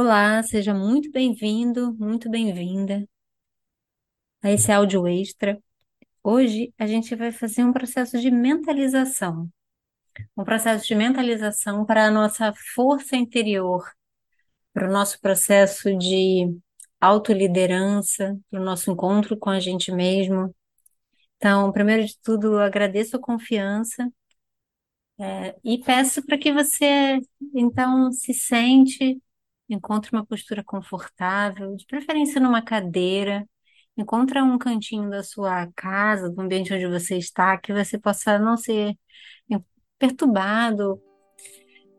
Olá, seja muito bem-vindo, muito bem-vinda a esse áudio extra. Hoje a gente vai fazer um processo de mentalização, um processo de mentalização para a nossa força interior, para o nosso processo de autoliderança, para o nosso encontro com a gente mesmo. Então, primeiro de tudo, agradeço a confiança, é, e peço para que você, então, se sente Encontre uma postura confortável, de preferência numa cadeira. Encontre um cantinho da sua casa, do ambiente onde você está, que você possa não ser perturbado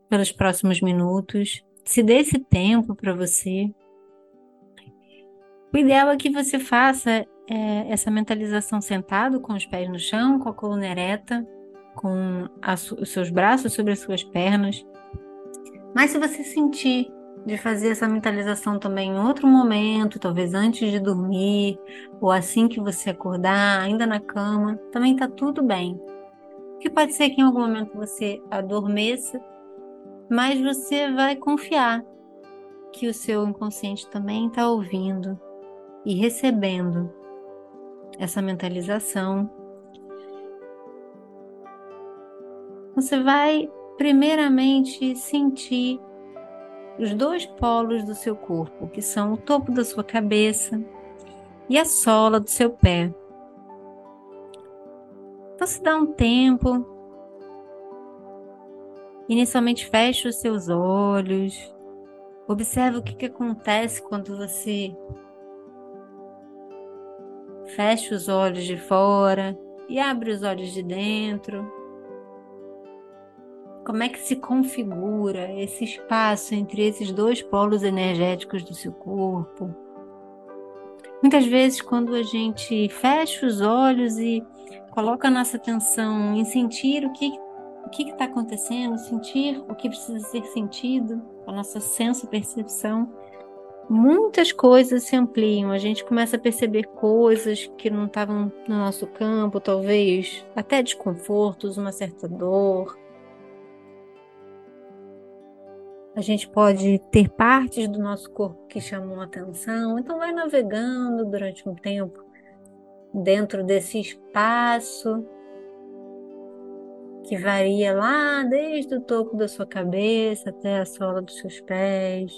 pelos próximos minutos. Se dê esse tempo para você. O ideal é que você faça é, essa mentalização sentado, com os pés no chão, com a coluna ereta, com os seus braços sobre as suas pernas. Mas se você sentir de fazer essa mentalização também em outro momento, talvez antes de dormir, ou assim que você acordar, ainda na cama, também está tudo bem. Porque pode ser que em algum momento você adormeça, mas você vai confiar que o seu inconsciente também está ouvindo e recebendo essa mentalização. Você vai primeiramente sentir os dois polos do seu corpo, que são o topo da sua cabeça e a sola do seu pé. Então, se dá um tempo. Inicialmente, feche os seus olhos. Observe o que, que acontece quando você fecha os olhos de fora e abre os olhos de dentro. Como é que se configura esse espaço entre esses dois polos energéticos do seu corpo? Muitas vezes, quando a gente fecha os olhos e coloca a nossa atenção em sentir o que o que está acontecendo, sentir o que precisa ser sentido, a nossa senso-percepção, muitas coisas se ampliam. A gente começa a perceber coisas que não estavam no nosso campo, talvez até desconfortos, uma certa dor, A gente pode ter partes do nosso corpo que chamam atenção, então vai navegando durante um tempo dentro desse espaço que varia lá desde o topo da sua cabeça até a sola dos seus pés.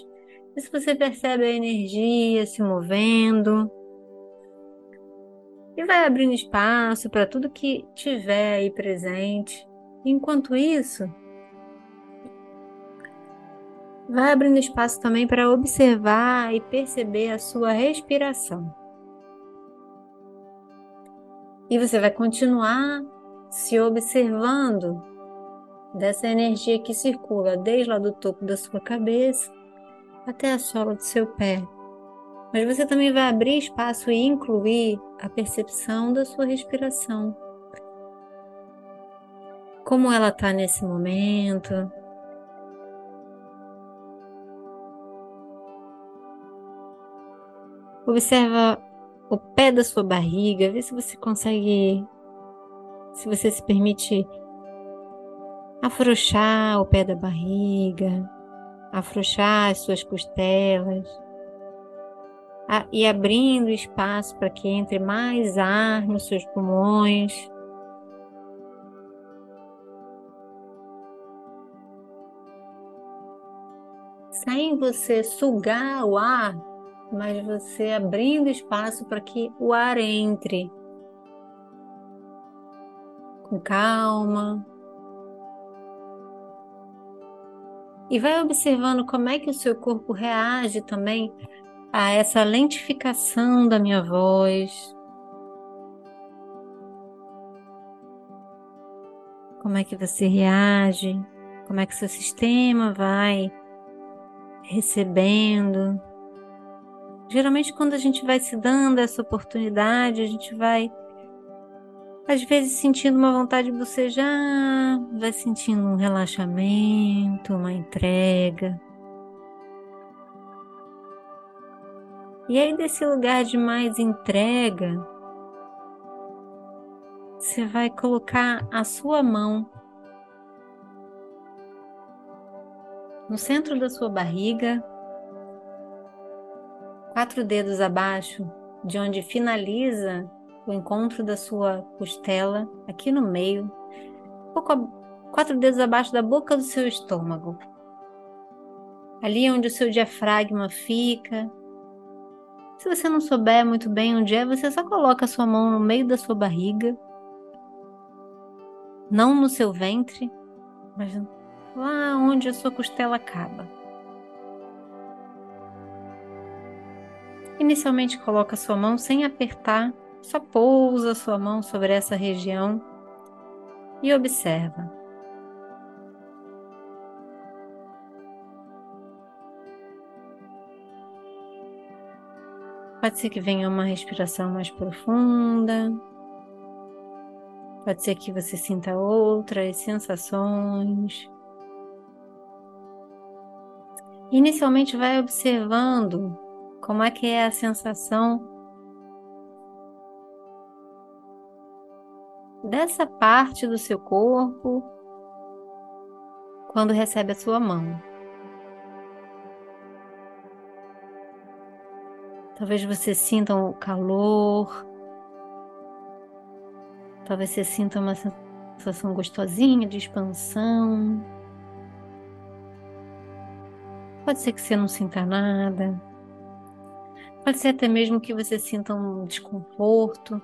E se você percebe a energia se movendo, e vai abrindo espaço para tudo que tiver aí presente. Enquanto isso, Vai abrindo espaço também para observar e perceber a sua respiração. E você vai continuar se observando dessa energia que circula desde lá do topo da sua cabeça até a sola do seu pé. Mas você também vai abrir espaço e incluir a percepção da sua respiração. Como ela está nesse momento, Observa o pé da sua barriga, vê se você consegue, se você se permite afrouxar o pé da barriga, afrouxar as suas costelas e abrindo espaço para que entre mais ar nos seus pulmões. Sem você sugar o ar mas você abrindo espaço para que o ar entre com calma. E vai observando como é que o seu corpo reage também a essa lentificação da minha voz. Como é que você reage? Como é que seu sistema vai recebendo Geralmente, quando a gente vai se dando essa oportunidade, a gente vai, às vezes, sentindo uma vontade de bocejar, vai sentindo um relaxamento, uma entrega. E aí, desse lugar de mais entrega, você vai colocar a sua mão no centro da sua barriga quatro dedos abaixo de onde finaliza o encontro da sua costela, aqui no meio, quatro dedos abaixo da boca do seu estômago. Ali onde o seu diafragma fica. Se você não souber muito bem onde é, você só coloca a sua mão no meio da sua barriga, não no seu ventre, mas lá onde a sua costela acaba. Inicialmente coloca sua mão sem apertar, só pousa sua mão sobre essa região e observa. Pode ser que venha uma respiração mais profunda. Pode ser que você sinta outras sensações. Inicialmente vai observando como é que é a sensação dessa parte do seu corpo quando recebe a sua mão. Talvez você sinta o calor, talvez você sinta uma sensação gostosinha de expansão. Pode ser que você não sinta nada. Pode ser até mesmo que você sinta um desconforto.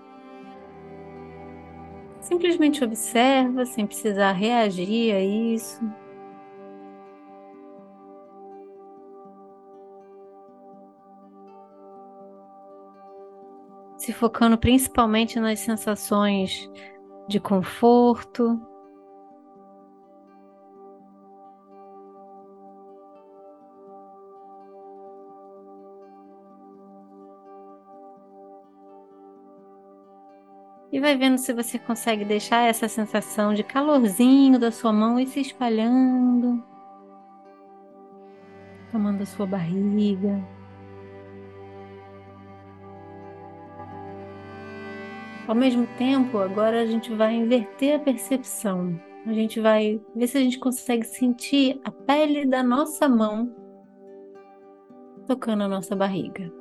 Simplesmente observa sem precisar reagir a isso. se focando principalmente nas sensações de conforto. E vai vendo se você consegue deixar essa sensação de calorzinho da sua mão e se espalhando, tomando a sua barriga. Ao mesmo tempo, agora a gente vai inverter a percepção. A gente vai ver se a gente consegue sentir a pele da nossa mão tocando a nossa barriga.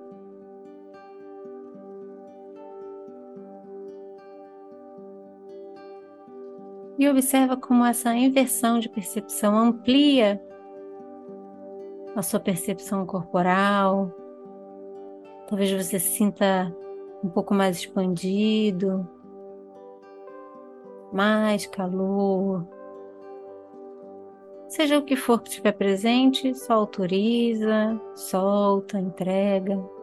E observa como essa inversão de percepção amplia a sua percepção corporal. Talvez você sinta um pouco mais expandido, mais calor. Seja o que for que estiver presente, só autoriza, solta, entrega.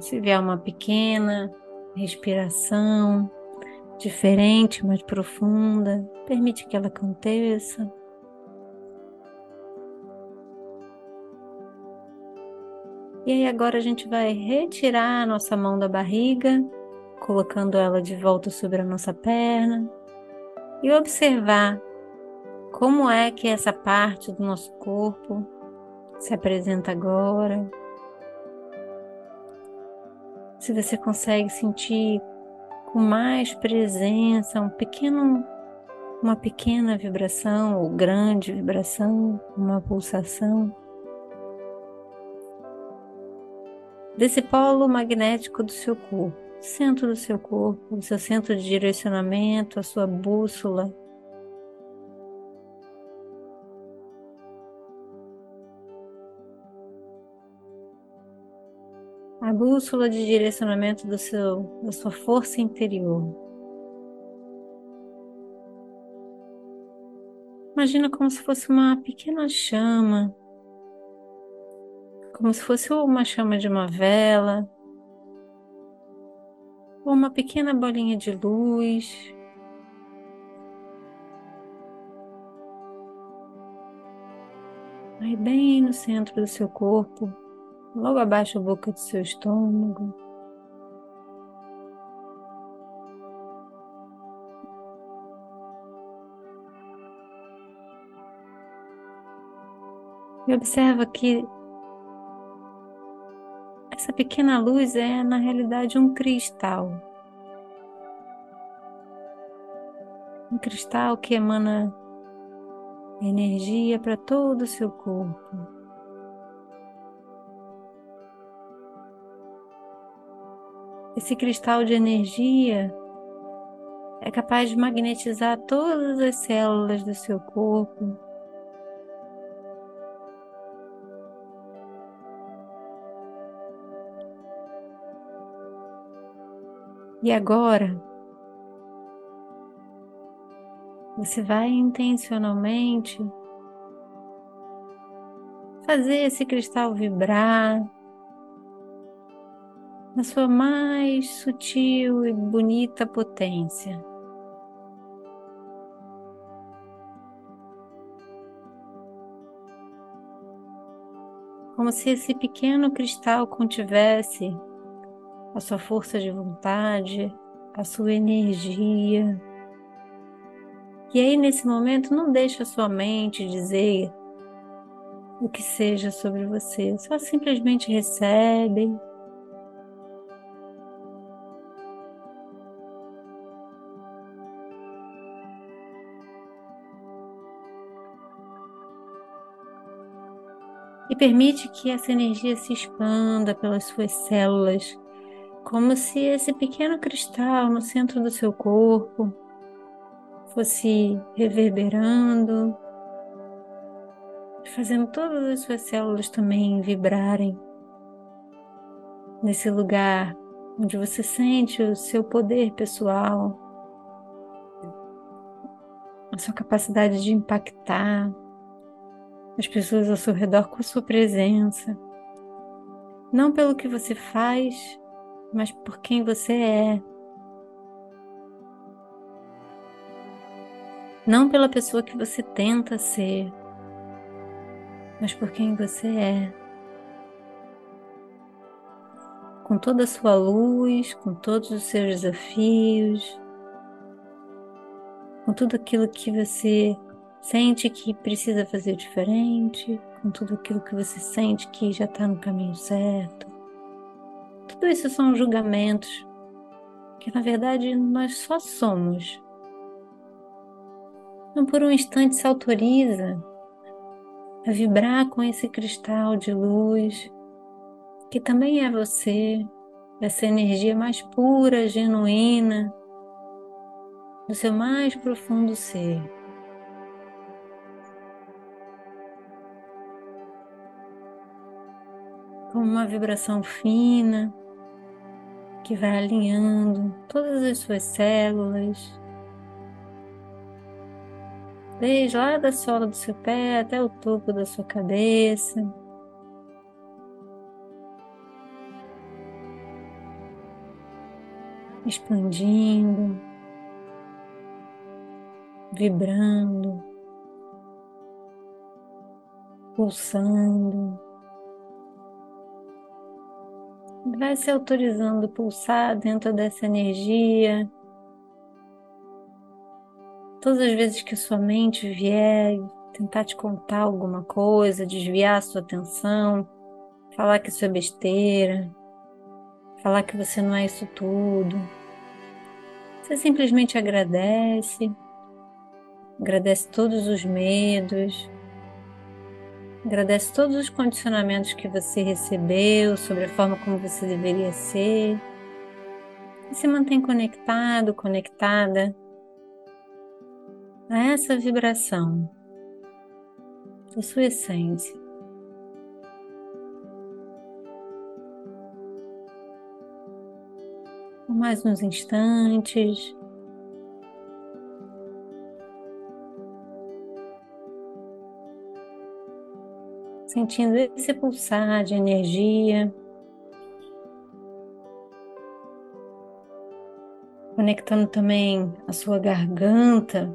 Se vier uma pequena respiração, diferente, mais profunda, permite que ela aconteça. E aí agora a gente vai retirar a nossa mão da barriga, colocando ela de volta sobre a nossa perna e observar como é que essa parte do nosso corpo se apresenta agora. Se você consegue sentir com mais presença, um pequeno, uma pequena vibração ou grande vibração, uma pulsação. Desse polo magnético do seu corpo, centro do seu corpo, o seu centro de direcionamento, a sua bússola, a bússola de direcionamento do seu, da sua força interior. Imagina como se fosse uma pequena chama, como se fosse uma chama de uma vela, ou uma pequena bolinha de luz. Aí, bem no centro do seu corpo, logo abaixo da boca do seu estômago. E observa que essa pequena luz é, na realidade, um cristal. cristal que emana energia para todo o seu corpo. Esse cristal de energia é capaz de magnetizar todas as células do seu corpo. E agora, você vai intencionalmente fazer esse cristal vibrar na sua mais sutil e bonita potência. Como se esse pequeno cristal contivesse a sua força de vontade, a sua energia. E aí, nesse momento, não deixe a sua mente dizer o que seja sobre você, só simplesmente recebe e permite que essa energia se expanda pelas suas células, como se esse pequeno cristal no centro do seu corpo fosse reverberando, fazendo todas as suas células também vibrarem nesse lugar onde você sente o seu poder pessoal, a sua capacidade de impactar, as pessoas ao seu redor com a sua presença. Não pelo que você faz, mas por quem você é. Não pela pessoa que você tenta ser, mas por quem você é. Com toda a sua luz, com todos os seus desafios, com tudo aquilo que você Sente que precisa fazer diferente, com tudo aquilo que você sente que já está no caminho certo. Tudo isso são julgamentos que, na verdade, nós só somos. Então, por um instante, se autoriza a vibrar com esse cristal de luz, que também é você, essa energia mais pura, genuína, do seu mais profundo ser. Como uma vibração fina que vai alinhando todas as suas células, desde lá da sola do seu pé até o topo da sua cabeça. Expandindo, vibrando, pulsando. Vai se autorizando pulsar dentro dessa energia. Todas as vezes que sua mente vier tentar te contar alguma coisa, desviar a sua atenção, falar que isso é besteira, falar que você não é isso tudo. Você simplesmente agradece, agradece todos os medos, Agradece todos os condicionamentos que você recebeu sobre a forma como você deveria ser. E se mantém conectado, conectada a essa vibração da sua essência. Por mais uns instantes. Sentindo esse pulsar de energia, conectando também a sua garganta,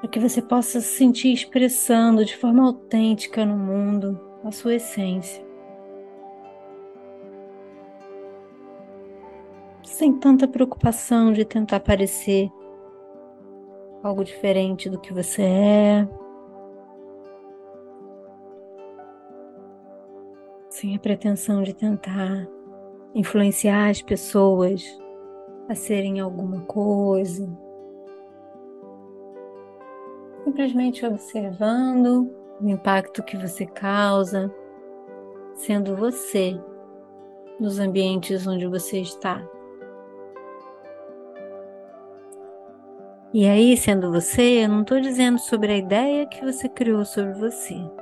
para que você possa se sentir expressando de forma autêntica no mundo a sua essência. Sem tanta preocupação de tentar parecer algo diferente do que você é. Sem a pretensão de tentar influenciar as pessoas a serem alguma coisa. Simplesmente observando o impacto que você causa, sendo você nos ambientes onde você está. E aí, sendo você, eu não estou dizendo sobre a ideia que você criou sobre você.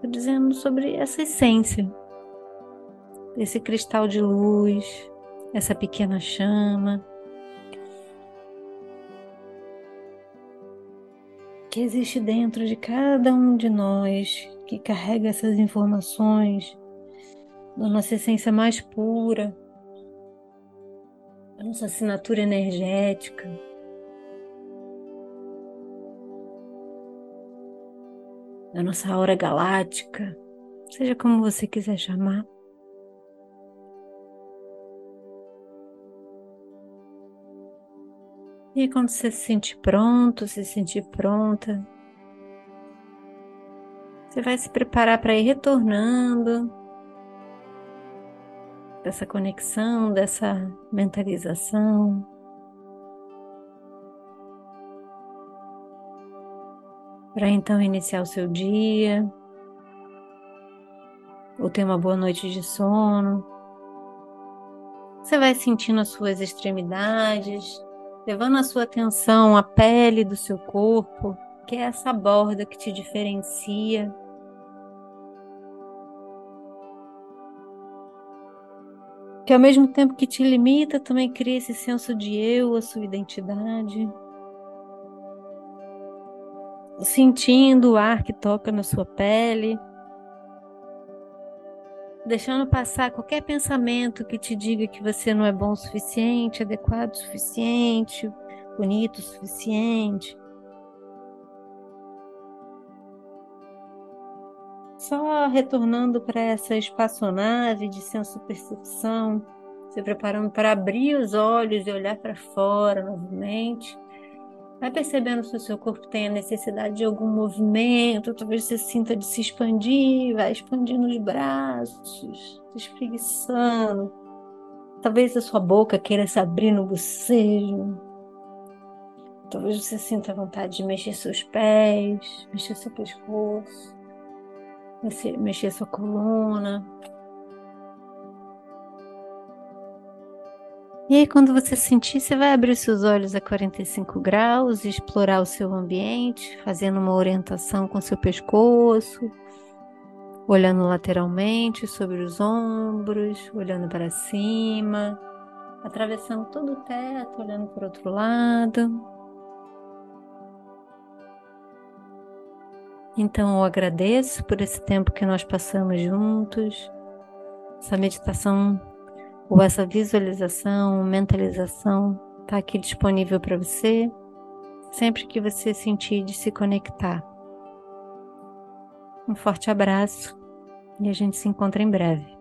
Estou dizendo sobre essa essência, esse cristal de luz, essa pequena chama. Que existe dentro de cada um de nós, que carrega essas informações da nossa essência mais pura, da nossa assinatura energética. Da nossa aura galáctica, seja como você quiser chamar. E quando você se sentir pronto, se sentir pronta, você vai se preparar para ir retornando dessa conexão, dessa mentalização. Para então iniciar o seu dia, ou ter uma boa noite de sono. Você vai sentindo as suas extremidades, levando a sua atenção à pele do seu corpo, que é essa borda que te diferencia. Que ao mesmo tempo que te limita, também cria esse senso de eu, a sua identidade sentindo o ar que toca na sua pele, deixando passar qualquer pensamento que te diga que você não é bom o suficiente, adequado o suficiente, bonito o suficiente. Só retornando para essa espaçonave de senso-percepção, se preparando para abrir os olhos e olhar para fora novamente Vai percebendo se o seu corpo tem a necessidade de algum movimento, talvez você sinta de se expandir, vai expandindo os braços, se espreguiçando. Talvez a sua boca queira se abrir no bocejo. Talvez você sinta vontade de mexer seus pés, mexer seu pescoço, mexer sua coluna. E aí, quando você sentir, você vai abrir seus olhos a 45 graus explorar o seu ambiente, fazendo uma orientação com seu pescoço, olhando lateralmente sobre os ombros, olhando para cima, atravessando todo o teto, olhando para o outro lado. Então, eu agradeço por esse tempo que nós passamos juntos. Essa meditação ou essa visualização, mentalização está aqui disponível para você sempre que você sentir de se conectar. Um forte abraço e a gente se encontra em breve.